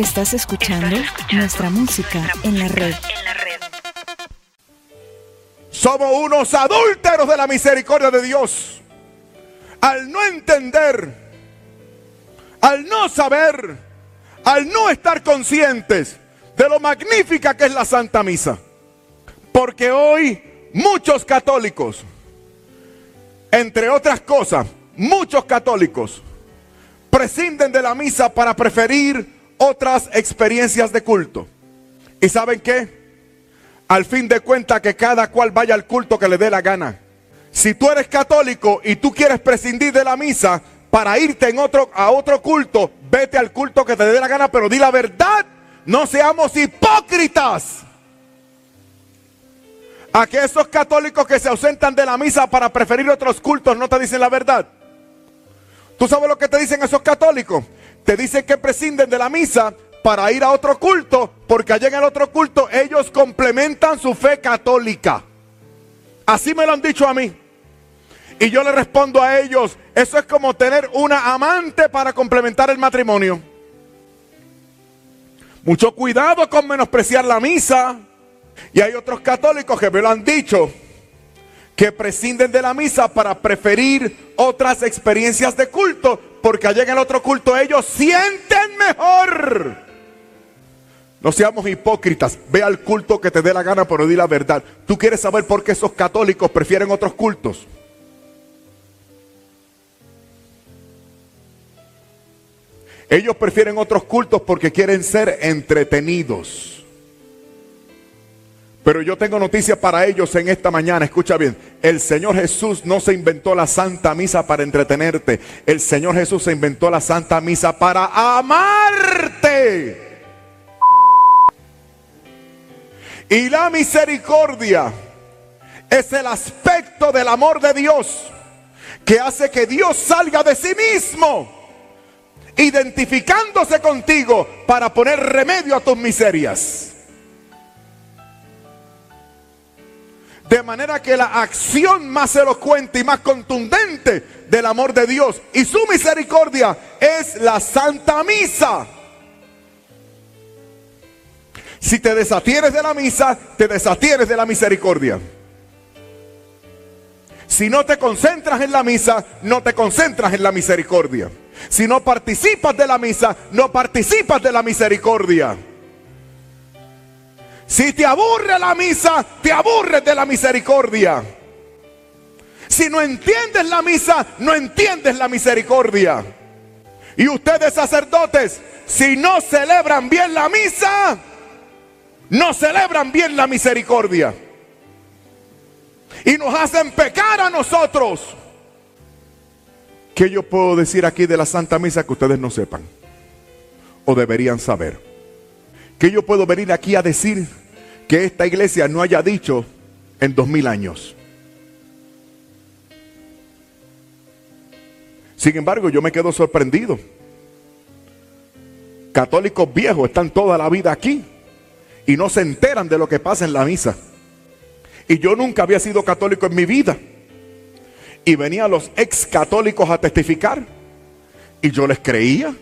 Estás escuchando nuestra música en la red. Somos unos adúlteros de la misericordia de Dios. Al no entender, al no saber, al no estar conscientes de lo magnífica que es la Santa Misa. Porque hoy muchos católicos, entre otras cosas, muchos católicos prescinden de la misa para preferir otras experiencias de culto. ¿Y saben qué? Al fin de cuentas que cada cual vaya al culto que le dé la gana. Si tú eres católico y tú quieres prescindir de la misa para irte a otro culto, vete al culto que te dé la gana, pero di la verdad. No seamos hipócritas. A que esos católicos que se ausentan de la misa para preferir otros cultos no te dicen la verdad. ¿Tú sabes lo que te dicen esos católicos? Te dicen que prescinden de la misa para ir a otro culto, porque allá en el otro culto ellos complementan su fe católica. Así me lo han dicho a mí. Y yo le respondo a ellos, eso es como tener una amante para complementar el matrimonio. Mucho cuidado con menospreciar la misa. Y hay otros católicos que me lo han dicho, que prescinden de la misa para preferir otras experiencias de culto, porque allá en el otro culto ellos sienten mejor. No seamos hipócritas. Ve al culto que te dé la gana, pero di la verdad. ¿Tú quieres saber por qué esos católicos prefieren otros cultos? Ellos prefieren otros cultos porque quieren ser entretenidos. Pero yo tengo noticias para ellos en esta mañana. Escucha bien. El Señor Jesús no se inventó la Santa Misa para entretenerte. El Señor Jesús se inventó la Santa Misa para amarte. Y la misericordia es el aspecto del amor de Dios que hace que Dios salga de sí mismo identificándose contigo para poner remedio a tus miserias. De manera que la acción más elocuente y más contundente del amor de Dios y su misericordia es la Santa Misa. Si te desatienes de la misa, te desatienes de la misericordia. Si no te concentras en la misa, no te concentras en la misericordia. Si no participas de la misa, no participas de la misericordia. Si te aburre la misa, te aburres de la misericordia. Si no entiendes la misa, no entiendes la misericordia. Y ustedes sacerdotes, si no celebran bien la misa, no celebran bien la misericordia. Y nos hacen pecar a nosotros. ¿Qué yo puedo decir aquí de la Santa Misa que ustedes no sepan? O deberían saber. ¿Qué yo puedo venir aquí a decir que esta iglesia no haya dicho en dos mil años? Sin embargo, yo me quedo sorprendido. Católicos viejos están toda la vida aquí y no se enteran de lo que pasa en la misa. Y yo nunca había sido católico en mi vida. Y venían los ex católicos a testificar. Y yo les creía.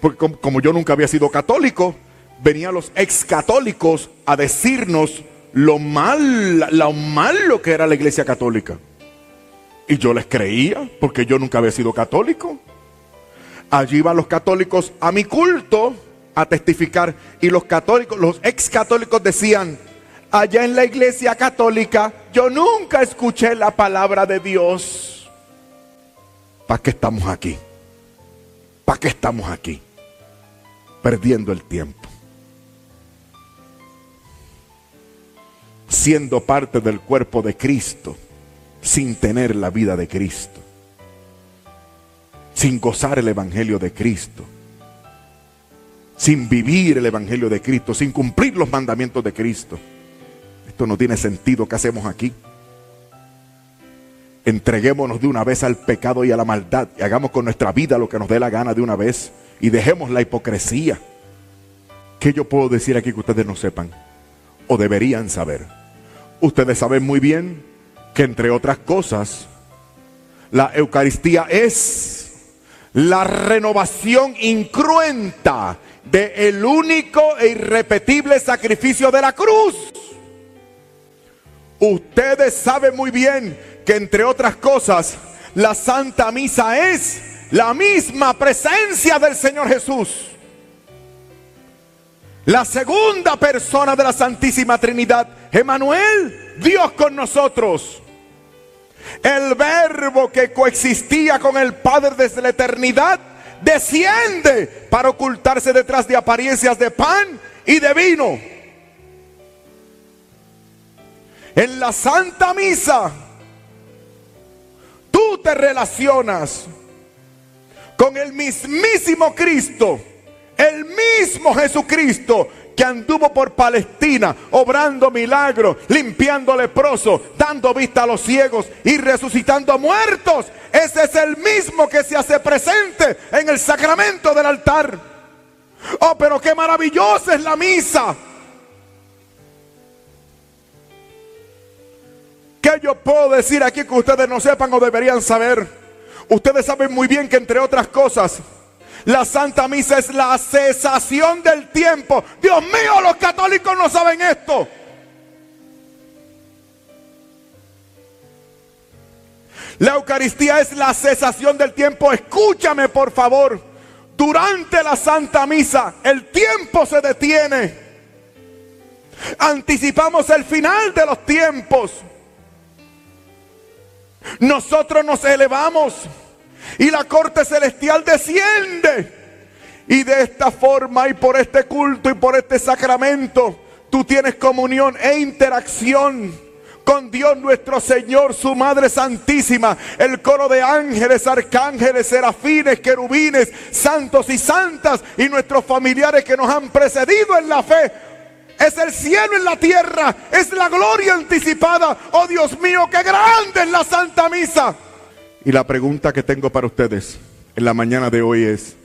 Porque como, yo nunca había sido católico, venían los ex católicos a decirnos lo mal, lo malo que era la iglesia católica. Y yo les creía, porque yo nunca había sido católico. Allí iban los católicos a mi culto a testificar. Y los católicos, los ex católicos decían, allá en la iglesia católica, yo nunca escuché la palabra de Dios. ¿Para qué estamos aquí? ¿Para qué estamos aquí? Perdiendo el tiempo. Siendo parte del cuerpo de Cristo, sin tener la vida de Cristo, sin gozar el Evangelio de Cristo, sin vivir el Evangelio de Cristo, sin cumplir los mandamientos de Cristo no tiene sentido. ¿Qué hacemos aquí? Entreguémonos de una vez al pecado y a la maldad y hagamos con nuestra vida lo que nos dé la gana de una vez y dejemos la hipocresía. ¿Qué yo puedo decir aquí que ustedes no sepan? O deberían saber. Ustedes saben muy bien que entre otras cosas, la Eucaristía es la renovación incruenta de el único e irrepetible sacrificio de la cruz. Ustedes saben muy bien que entre otras cosas, la Santa Misa es la misma presencia del Señor Jesús. La segunda persona de la Santísima Trinidad, Emanuel, Dios con nosotros. El verbo que coexistía con el Padre desde la eternidad desciende para ocultarse detrás de apariencias de pan y de vino. En la Santa Misa, tú te relacionas con el mismísimo Cristo, el mismo Jesucristo que anduvo por Palestina, obrando milagros, limpiando leprosos, dando vista a los ciegos y resucitando muertos. Ese es el mismo que se hace presente en el sacramento del altar. Oh, pero qué maravillosa es la misa. ¿Qué yo puedo decir aquí que ustedes no sepan o deberían saber? Ustedes saben muy bien que entre otras cosas, la Santa Misa es la cesación del tiempo. Dios mío, los católicos no saben esto. La Eucaristía es la cesación del tiempo. Escúchame, por favor. Durante la Santa Misa, el tiempo se detiene. Anticipamos el final de los tiempos. Nosotros nos elevamos y la corte celestial desciende. Y de esta forma y por este culto y por este sacramento, tú tienes comunión e interacción con Dios nuestro Señor, su Madre Santísima, el coro de ángeles, arcángeles, serafines, querubines, santos y santas y nuestros familiares que nos han precedido en la fe. Es el cielo en la tierra, es la gloria anticipada. Oh Dios mío, qué grande es la Santa Misa. Y la pregunta que tengo para ustedes en la mañana de hoy es,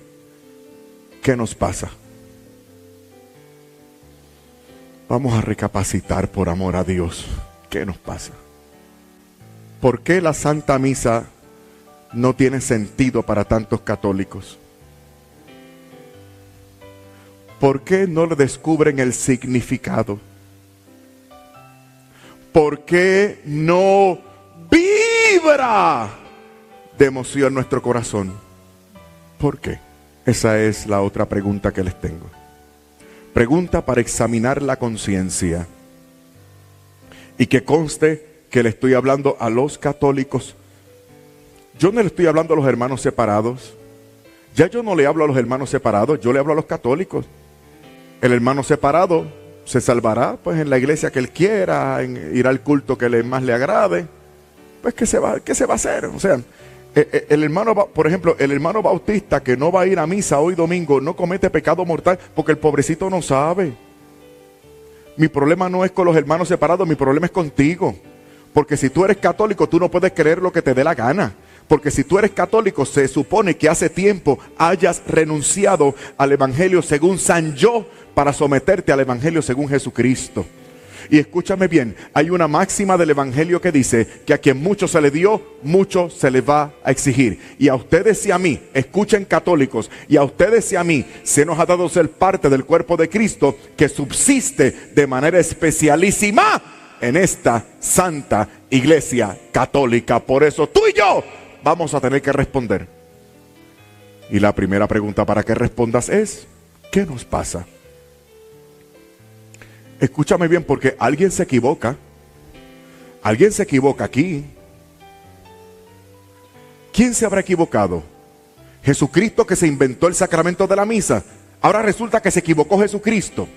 ¿qué nos pasa? Vamos a recapacitar por amor a Dios. ¿Qué nos pasa? ¿Por qué la Santa Misa no tiene sentido para tantos católicos? ¿Por qué no le descubren el significado? ¿Por qué no vibra? De emoción nuestro corazón. ¿Por qué? Esa es la otra pregunta que les tengo. Pregunta para examinar la conciencia. Y que conste que le estoy hablando a los católicos. Yo no le estoy hablando a los hermanos separados. Ya yo no le hablo a los hermanos separados, yo le hablo a los católicos. El hermano separado se salvará pues en la iglesia que él quiera, en ir al culto que le, más le agrade. Pues ¿qué se va, qué se va a hacer? O sea, el hermano, por ejemplo, el hermano bautista que no va a ir a misa hoy domingo no comete pecado mortal porque el pobrecito no sabe. Mi problema no es con los hermanos separados, mi problema es contigo. Porque si tú eres católico, tú no puedes creer lo que te dé la gana. Porque si tú eres católico, se supone que hace tiempo hayas renunciado al Evangelio según San Yo para someterte al Evangelio según Jesucristo. Y escúchame bien, hay una máxima del Evangelio que dice que a quien mucho se le dio, mucho se le va a exigir. Y a ustedes y a mí, escuchen católicos, y a ustedes y a mí se nos ha dado ser parte del cuerpo de Cristo que subsiste de manera especialísima en esta santa iglesia católica. Por eso tú y yo vamos a tener que responder. Y la primera pregunta para que respondas es, ¿qué nos pasa? Escúchame bien porque alguien se equivoca. Alguien se equivoca aquí. ¿Quién se habrá equivocado? Jesucristo que se inventó el sacramento de la misa. Ahora resulta que se equivocó Jesucristo.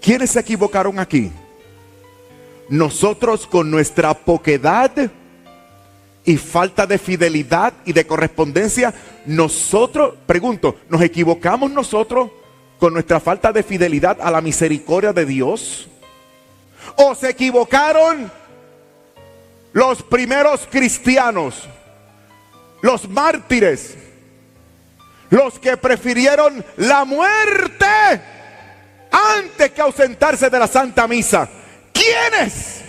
¿Quiénes se equivocaron aquí? Nosotros con nuestra poquedad y falta de fidelidad y de correspondencia, nosotros, pregunto, ¿nos equivocamos nosotros con nuestra falta de fidelidad a la misericordia de Dios? ¿O se equivocaron los primeros cristianos, los mártires, los que prefirieron la muerte antes que ausentarse de la Santa Misa? ¿Quiénes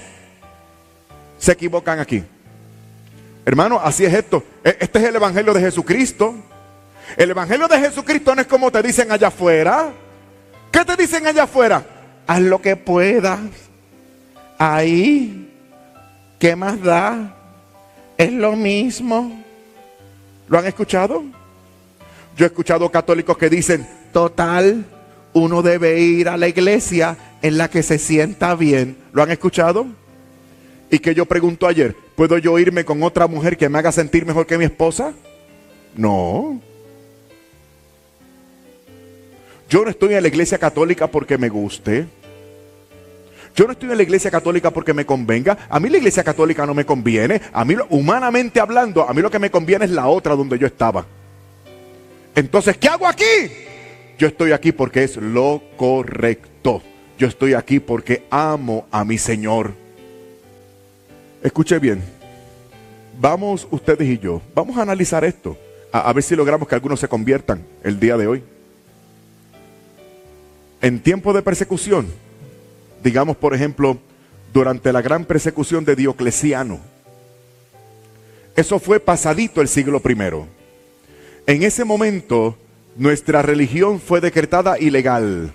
se equivocan aquí? Hermano, así es esto. E-, este es el Evangelio de Jesucristo. El Evangelio de Jesucristo no es como te dicen allá afuera. ¿Qué te dicen allá afuera? Haz lo que puedas. Ahí, ¿qué más da? Es lo mismo. ¿Lo han escuchado? Yo he escuchado católicos que dicen, total, uno debe ir a la iglesia en la que se sienta bien. ¿Lo han escuchado? Y que yo pregunto ayer, ¿puedo yo irme con otra mujer que me haga sentir mejor que mi esposa? No. Yo no estoy en la iglesia católica porque me guste. Yo no estoy en la iglesia católica porque me convenga. A mí la iglesia católica no me conviene. A mí, humanamente hablando, a mí lo que me conviene es la otra donde yo estaba. Entonces, ¿qué hago aquí? Yo estoy aquí porque es lo correcto. Yo estoy aquí porque amo a mi Señor. Escuche bien. Vamos ustedes y yo, vamos a analizar esto. A, a ver si logramos que algunos se conviertan el día de hoy en tiempo de persecución, digamos por ejemplo, durante la gran persecución de Diocleciano, eso fue pasadito el siglo primero. En ese momento nuestra religión fue decretada ilegal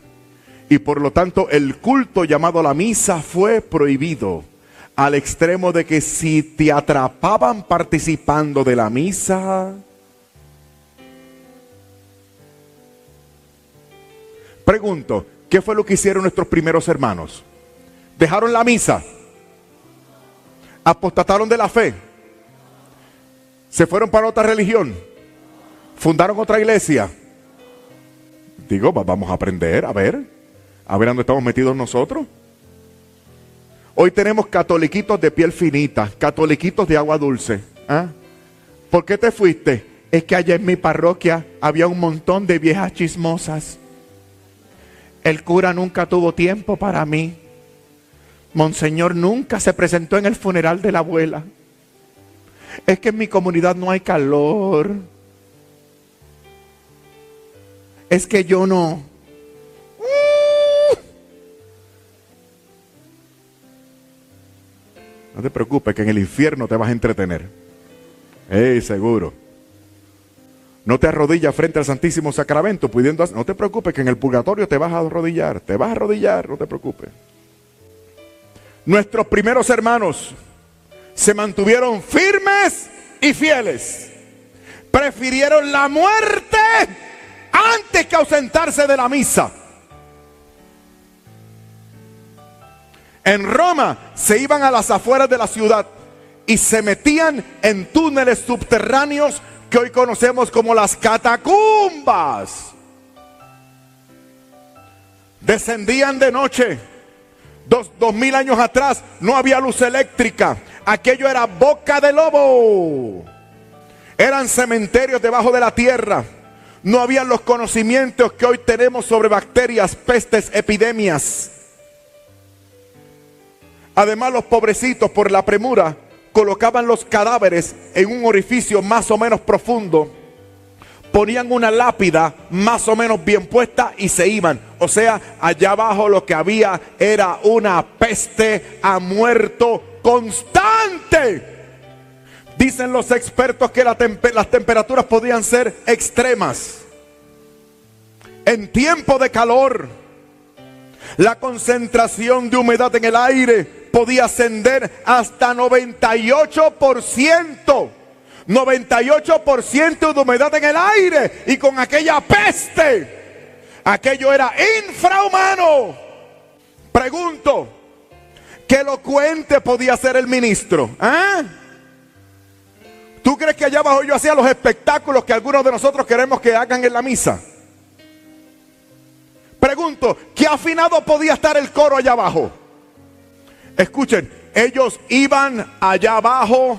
y por lo tanto el culto llamado la misa fue prohibido al extremo de que si te atrapaban participando de la misa, Pregunto, ¿qué fue lo que hicieron nuestros primeros hermanos? ¿Dejaron la misa? ¿Apostataron de la fe? ¿Se fueron para otra religión? ¿Fundaron otra iglesia? Digo, vamos a aprender, a ver, a ver dónde estamos metidos nosotros. Hoy tenemos catoliquitos de piel finita, catoliquitos de agua dulce. ¿ah? ¿Por qué te fuiste? Es que allá en mi parroquia había un montón de viejas chismosas. El cura nunca tuvo tiempo para mí. Monseñor nunca se presentó en el funeral de la abuela. Es que en mi comunidad no hay calor. Es que yo no. No te preocupes que en el infierno te vas a entretener. ¡Ey, seguro! No te arrodillas frente al Santísimo Sacramento pudiendo No te preocupes que en el purgatorio te vas a arrodillar. Te vas a arrodillar, no te preocupes. Nuestros primeros hermanos se mantuvieron firmes y fieles. Prefirieron la muerte antes que ausentarse de la misa. En Roma se iban a las afueras de la ciudad y se metían en túneles subterráneos que hoy conocemos como las catacumbas. Descendían de noche. Dos, dos mil años atrás no había luz eléctrica. Aquello era boca de lobo. Eran cementerios debajo de la tierra. No habían los conocimientos que hoy tenemos sobre bacterias, pestes, epidemias. Además, los pobrecitos por la premura colocaban los cadáveres en un orificio más o menos profundo, ponían una lápida más o menos bien puesta y se iban. O sea, allá abajo lo que había era una peste a muerto constante. Dicen los expertos que las temperaturas podían ser extremas. En tiempo de calor, la concentración de humedad en el aire podía ascender hasta 98%. 98% de humedad en el aire y con aquella peste. Aquello era infrahumano. Pregunto, ¿qué elocuente podía ser el ministro? ¿Ah? ¿Tú crees que allá abajo yo hacía los espectáculos que algunos de nosotros queremos que hagan en la misa? Pregunto, ¿qué afinado podía estar el coro allá abajo? Escuchen, ellos iban allá abajo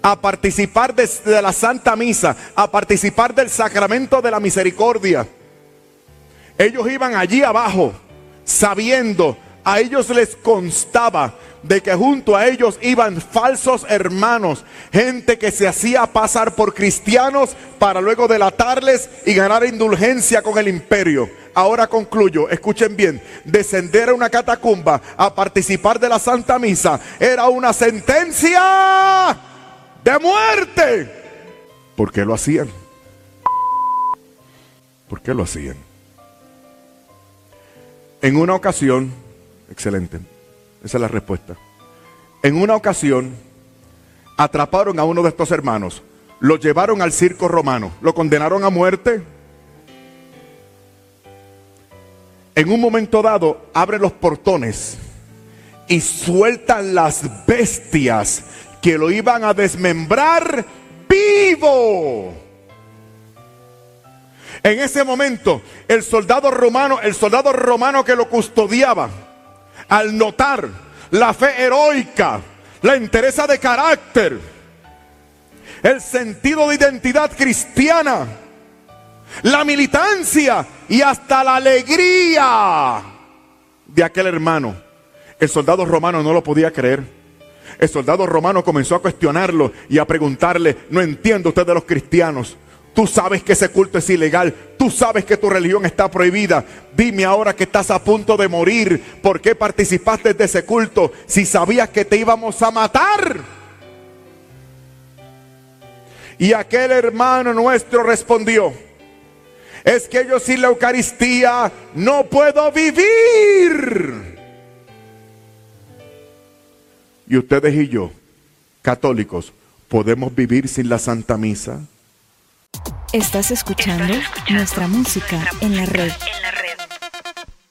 a participar de, la Santa Misa, a participar del sacramento de la misericordia. Ellos iban allí abajo sabiendo, a ellos les constaba de que junto a ellos iban falsos hermanos, gente que se hacía pasar por cristianos para luego delatarles y ganar indulgencia con el imperio. Ahora concluyo, escuchen bien, descender a una catacumba a participar de la Santa Misa era una sentencia de muerte. ¿Por qué lo hacían? ¿Por qué lo hacían? En una ocasión, excelente, esa es la respuesta. En una ocasión, atraparon a uno de estos hermanos, lo llevaron al circo romano, lo condenaron a muerte. En un momento dado, abren los portones y sueltan las bestias que lo iban a desmembrar vivo. En ese momento, el soldado romano, el soldado romano que lo custodiaba, al notar la fe heroica, la entereza de carácter, el sentido de identidad cristiana, la militancia y hasta la alegría de aquel hermano. El soldado romano no lo podía creer. El soldado romano comenzó a cuestionarlo y a preguntarle, no entiendo usted de los cristianos. Tú sabes que ese culto es ilegal. Tú sabes que tu religión está prohibida. Dime ahora que estás a punto de morir. ¿Por qué participaste de ese culto si sabías que te íbamos a matar? Y aquel hermano nuestro respondió, es que yo sin la Eucaristía no puedo vivir. Y ustedes y yo, católicos, ¿podemos vivir sin la Santa Misa? Estás escuchando nuestra música en la red.